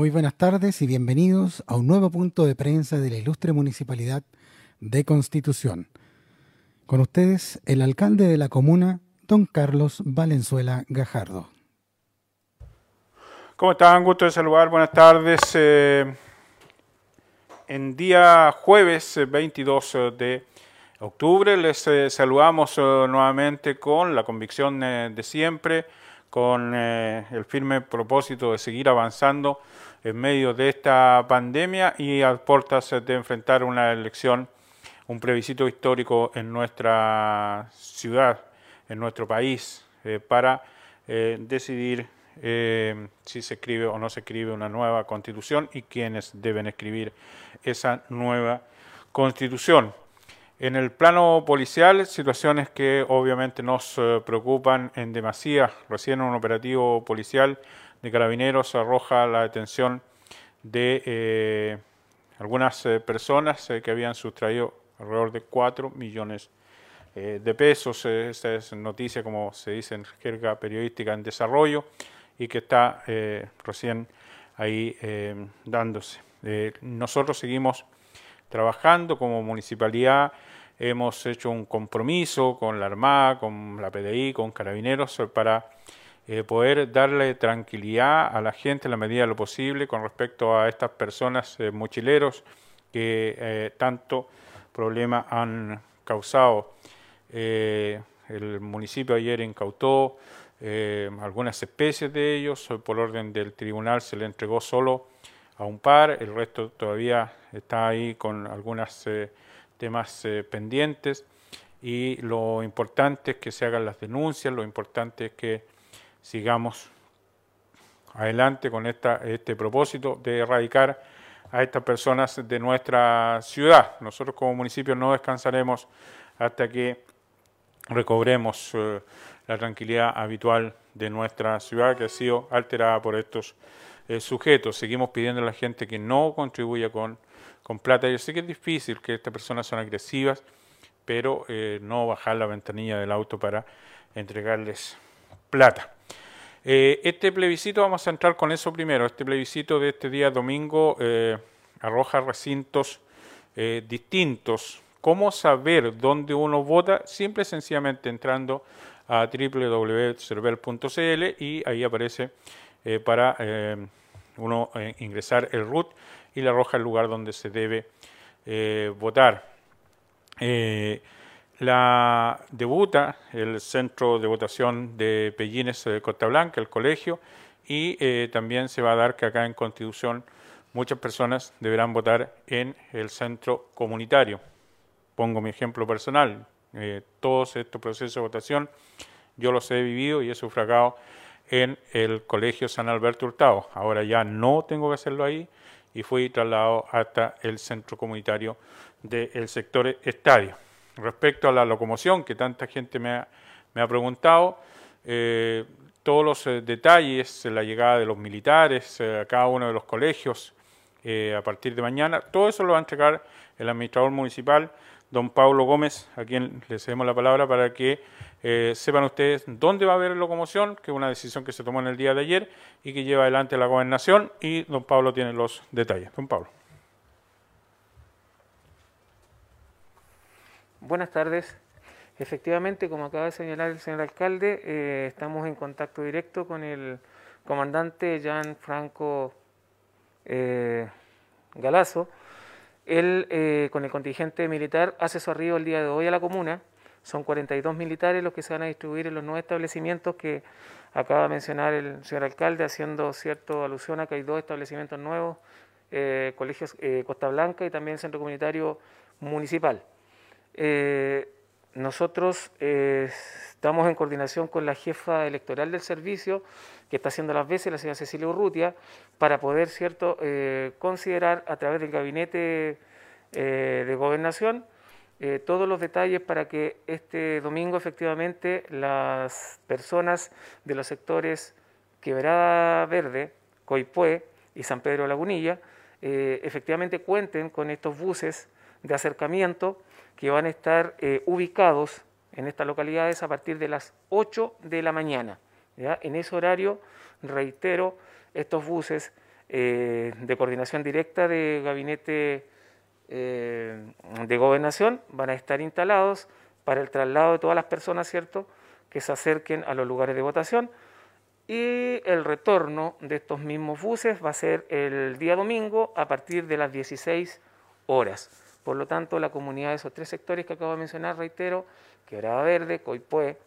Muy buenas tardes y bienvenidos a un nuevo punto de prensa de la ilustre Municipalidad de Constitución. Con ustedes, el alcalde de la comuna, don Carlos Valenzuela Gajardo. ¿Cómo están? Gusto de saludar. Buenas tardes. Eh, en día jueves 22 eh, de octubre les eh, saludamos nuevamente con la convicción de siempre con el firme propósito de seguir avanzando en medio de esta pandemia y a puertas de enfrentar una elección, un plebiscito histórico en nuestra ciudad, en nuestro país, eh, para eh, decidir si se escribe o no se escribe una nueva constitución y quiénes deben escribir esa nueva constitución. En el plano policial, situaciones que obviamente nos eh, preocupan en demasía. Recién un operativo policial de carabineros arroja la detención de eh, algunas eh, personas que habían sustraído alrededor de 4 millones de pesos. Esta es noticia, como se dice en jerga periodística, en desarrollo y que está recién ahí dándose. nosotros seguimos trabajando como municipalidad hemos hecho un compromiso con la Armada, con la PDI, con Carabineros para eh, poder darle tranquilidad a la gente en la medida de lo posible con respecto a estas personas eh, mochileros que eh, tanto problema han causado. el municipio ayer incautó algunas especies de ellos, por orden del tribunal se le entregó solo a un par, el resto todavía está ahí con algunas temas pendientes. Y lo importante es que se hagan las denuncias, lo importante es que sigamos adelante con esta, este propósito de erradicar a estas personas de nuestra ciudad. Nosotros como municipio no descansaremos hasta que recobremos eh, la tranquilidad habitual de nuestra ciudad que ha sido alterada por estos eh, sujetos. Seguimos pidiendo a la gente que no contribuya con plata. Yo sé que es difícil, que estas personas son agresivas, pero eh, no bajar la ventanilla del auto para entregarles plata. Eh, este plebiscito, vamos a entrar con eso primero, este plebiscito de este día domingo eh, arroja recintos distintos. ¿Cómo saber dónde uno vota? Simple y sencillamente entrando a www.cervel.cl y ahí aparece para uno ingresar el root y le arroja el lugar donde se debe eh, votar. Eh, la debuta el centro de votación de Pellines de Costa Blanca, el colegio, y eh, también se va a dar que acá en Constitución muchas personas deberán votar en el centro comunitario. Pongo mi ejemplo personal. todos estos procesos de votación yo los he vivido y he sufragado en el Colegio San Alberto Hurtado. Ahora ya no tengo que hacerlo ahí, y fui trasladado hasta el centro comunitario del sector estadio. Respecto a la locomoción, que tanta gente me ha, preguntado, eh, todos los eh, detalles, la llegada de los militares eh, a cada uno de los colegios a partir de mañana, todo eso lo va a entregar el administrador municipal, don Pablo Gómez, a quien le cedemos la palabra para que eh, sepan ustedes dónde va a haber locomoción, que es una decisión que se tomó en el día de ayer y que lleva adelante la gobernación y don Pablo tiene los detalles. Don Pablo. Buenas tardes. Efectivamente, como acaba de señalar el señor alcalde, eh, estamos en contacto directo con el comandante Jean Franco eh, Galazo. Él, con el contingente militar, hace su arribo el día de hoy a la comuna son 42 militares los que se van a distribuir en los nuevos establecimientos que acaba de mencionar el señor alcalde, haciendo cierta alusión a que hay dos establecimientos nuevos, eh, colegios eh, Costa Blanca y también centro comunitario municipal. Eh, nosotros estamos en coordinación con la jefa electoral del servicio, que está haciendo las veces, la señora Cecilia Urrutia, para poder cierto considerar a través del gabinete de gobernación eh, todos los detalles para que este domingo efectivamente las personas de los sectores Quebrada Verde, Coipue y San Pedro Lagunilla eh, efectivamente cuenten con estos buses de acercamiento que van a estar eh, ubicados en estas localidades a partir de las 8 de la mañana. En ese horario, reitero, estos buses de coordinación directa de gabinete de gobernación van a estar instalados para el traslado de todas las personas, ¿cierto?, que se acerquen a los lugares de votación. Y el retorno de estos mismos buses va a ser el día domingo a partir de las 16 horas. Por lo tanto, la comunidad de esos tres sectores que acabo de mencionar, reitero, Quebrada Verde, Coipue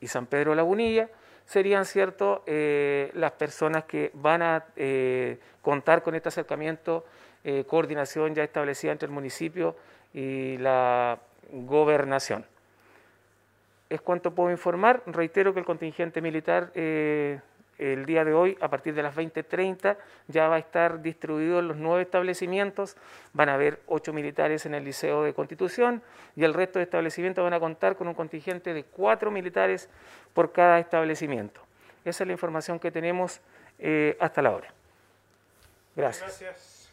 y San Pedro Lagunilla, serían cierto eh, las personas que van a eh, contar con este acercamiento, eh, coordinación ya establecida entre el municipio y la gobernación. Es cuanto puedo informar. Reitero que el contingente militar el día de hoy, a partir de las 20.30, ya va a estar distribuido en los nueve establecimientos. Van a haber ocho militares en el Liceo de Constitución y el resto de establecimientos van a contar con un contingente de cuatro militares por cada establecimiento. Esa es la información que tenemos eh, hasta la hora. Gracias. Gracias.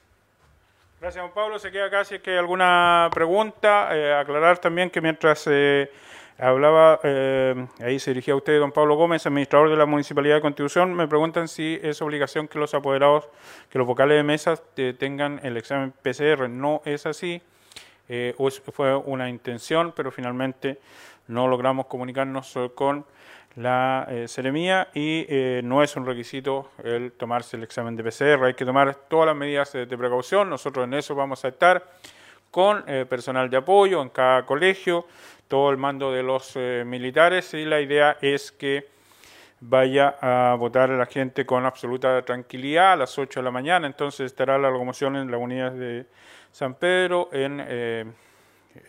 Gracias, don Pablo. Se queda acá si es que hay alguna pregunta. Eh, aclarar también que mientras Hablaba, eh, ahí se dirigía a usted, don Pablo Gómez, administrador de la Municipalidad de Constitución. Me preguntan si es obligación que los apoderados, que los vocales de mesa tengan el examen PCR. No es así. Eh, fue una intención, pero finalmente no logramos comunicarnos con la eh, Ceremía y eh, no es un requisito el tomarse el examen de PCR. Hay que tomar todas las medidas de precaución. Nosotros en eso vamos a estar con personal de apoyo en cada colegio todo el mando de los eh, militares y la idea es que vaya a votar la gente con absoluta tranquilidad a las 8 de la mañana. Entonces estará la locomoción en la unidad de San Pedro, en eh,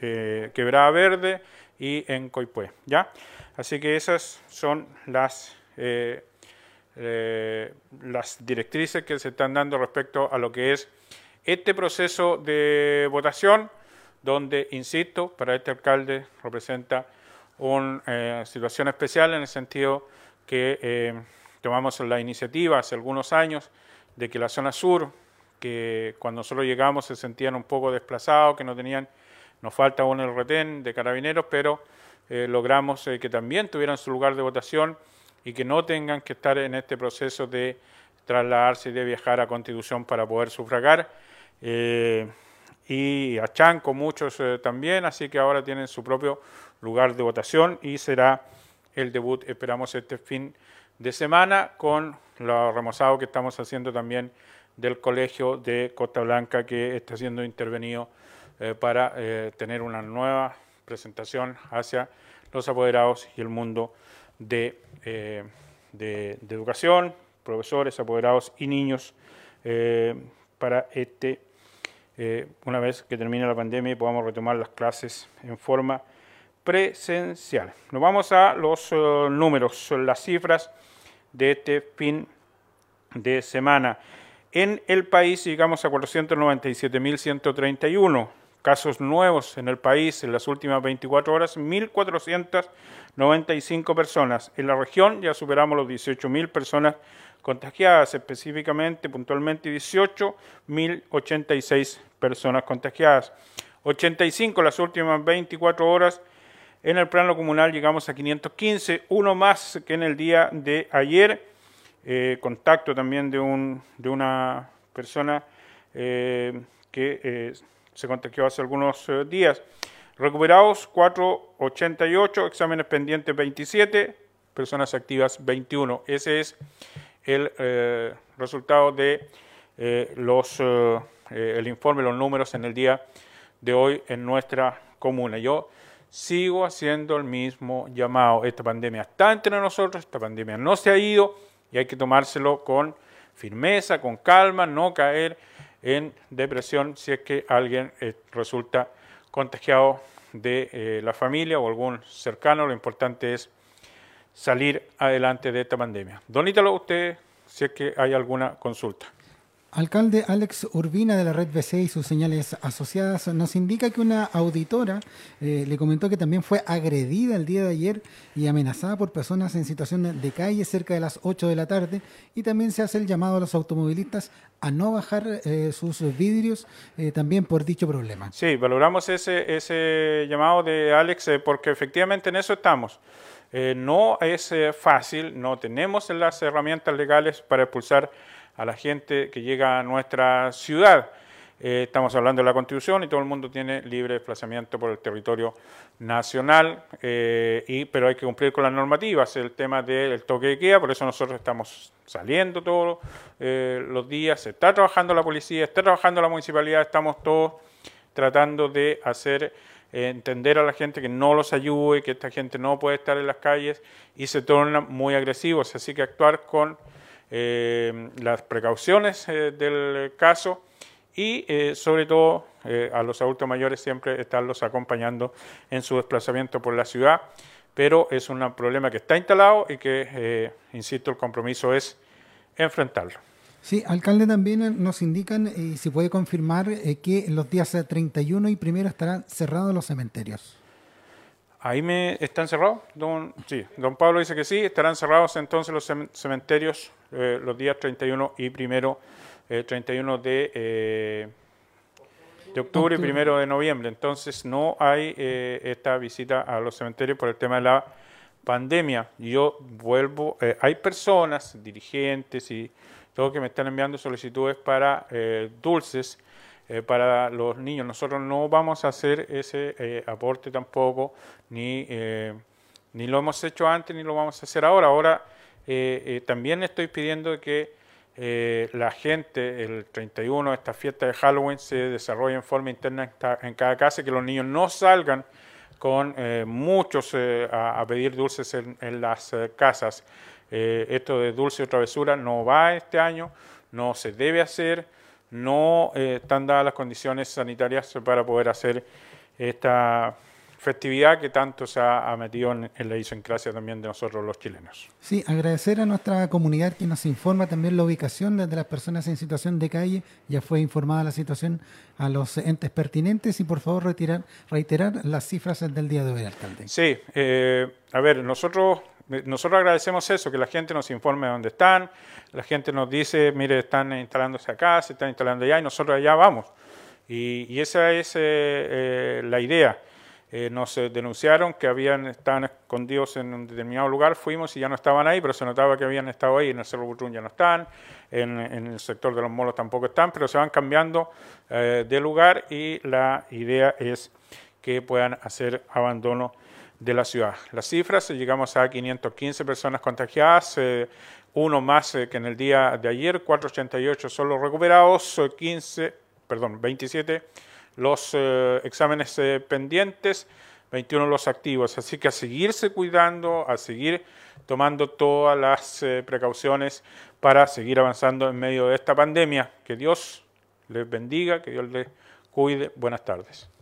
eh, Quebrada Verde y en Coipue. ¿ya? Así que esas son las, las directrices que se están dando respecto a lo que es este proceso de votación donde, insisto, para este alcalde representa una eh, situación especial en el sentido que eh, tomamos la iniciativa hace algunos años de que la zona sur, que cuando nosotros llegamos se sentían un poco desplazados, que no tenían, nos falta aún el retén de carabineros, pero eh, logramos que también tuvieran su lugar de votación y que no tengan que estar en este proceso de trasladarse y de viajar a Constitución para poder sufragar y a Chanco muchos eh, también, así que ahora tienen su propio lugar de votación y será el debut, esperamos, este fin de semana con lo remozado que estamos haciendo también del Colegio de Costa Blanca que está siendo intervenido eh, para eh, tener una nueva presentación hacia los apoderados y el mundo de, de educación, profesores, apoderados y niños para este eh, una vez que termine la pandemia y podamos retomar las clases en forma presencial. Nos vamos a los uh, números, las cifras de este fin de semana. En el país llegamos a 497.131 casos nuevos en el país en las últimas 24 horas, 1.495 personas. En la región ya superamos los 18.000 personas contagiadas, específicamente, puntualmente 18.086 personas contagiadas. 85 las últimas 24 horas. En el plano comunal llegamos a 515, uno más que en el día de ayer. Eh, contacto también de, un, de una persona eh, que eh, se contagió hace algunos días. Recuperados 488, exámenes pendientes 27, personas activas 21. Ese es el eh, resultado de eh, los, eh, el informe, los números en el día de hoy en nuestra comuna. Yo sigo haciendo el mismo llamado. Esta pandemia está entre nosotros, esta pandemia no se ha ido y hay que tomárselo con firmeza, con calma, no caer en depresión si es que alguien resulta contagiado de la familia o algún cercano. Lo importante es salir adelante de esta pandemia. Don Ítalo, usted, si es que hay alguna consulta. Alcalde Alex Urbina de la red BC y sus señales asociadas nos indica que una auditora eh, le comentó que también fue agredida el día de ayer y amenazada por personas en situación de calle cerca de las 8 de la tarde y también se hace el llamado a los automovilistas a no bajar eh, sus vidrios eh, también por dicho problema. Sí, valoramos ese, ese llamado de Alex porque efectivamente en eso estamos. No es fácil, no tenemos las herramientas legales para expulsar a la gente que llega a nuestra ciudad. Eh, estamos hablando de la Constitución y todo el mundo tiene libre desplazamiento por el territorio nacional, eh, pero hay que cumplir con las normativas, el tema del toque de queda, por eso nosotros estamos saliendo todos eh, los días, está trabajando la policía, está trabajando la municipalidad, estamos todos tratando de hacer entender a la gente que no los ayude, que esta gente no puede estar en las calles y se tornan muy agresivos, así que actuar con las precauciones del caso y eh, sobre todo eh, a los adultos mayores siempre estarlos acompañando en su desplazamiento por la ciudad, pero es un problema que está instalado y que, eh, insisto, el compromiso es enfrentarlo. Sí, alcalde, también nos indican y si puede confirmar que los días 31 y primero estarán cerrados los cementerios. Ahí me están cerrados, don, sí, don Pablo dice que sí, estarán cerrados entonces los cementerios los días 31 y primero 31 de, eh, de octubre y primero de noviembre. Entonces no hay eh, esta visita a los cementerios por el tema de la pandemia. Yo vuelvo, eh, hay personas, dirigentes y todo que me están enviando solicitudes para dulces para los niños. Nosotros no vamos a hacer ese aporte tampoco, ni, ni lo hemos hecho antes, ni lo vamos a hacer ahora. Ahora también estoy pidiendo que eh, la gente, el 31, esta fiesta de Halloween se desarrolla en forma interna en cada casa, que los niños no salgan con eh, muchos eh, a, pedir dulces en, las casas. esto de dulce o travesura no va este año, no se debe hacer, no están dadas las condiciones sanitarias para poder hacer esta festividad que tanto se ha, metido en, la idiosincrasia también de nosotros los chilenos. Sí, agradecer a nuestra comunidad que nos informa también la ubicación de las personas en situación de calle. Ya fue informada la situación a los entes pertinentes y por favor retirar, reiterar las cifras del día de hoy, alcalde. Sí, eh, a ver, nosotros nosotros agradecemos eso, que la gente nos informe dónde están, la gente nos dice, mire, están instalándose acá, se están instalando allá y nosotros allá vamos. Y, esa es eh, eh, la idea. Eh, nos denunciaron que habían estaban escondidos en un determinado lugar, fuimos y ya no estaban ahí, pero se notaba que habían estado ahí, en el Cerro Butrún ya no están, en, el sector de los molos tampoco están, pero se van cambiando eh, de lugar y la idea es que puedan hacer abandono de la ciudad. Las cifras, llegamos a 515 personas contagiadas, eh, uno más que en el día de ayer, 488 son los recuperados, 15, perdón, 27 los eh, exámenes eh, pendientes, 21 los activos. Así que a seguirse cuidando, a seguir tomando todas las eh, precauciones para seguir avanzando en medio de esta pandemia. Que Dios les bendiga, que Dios les cuide. Buenas tardes.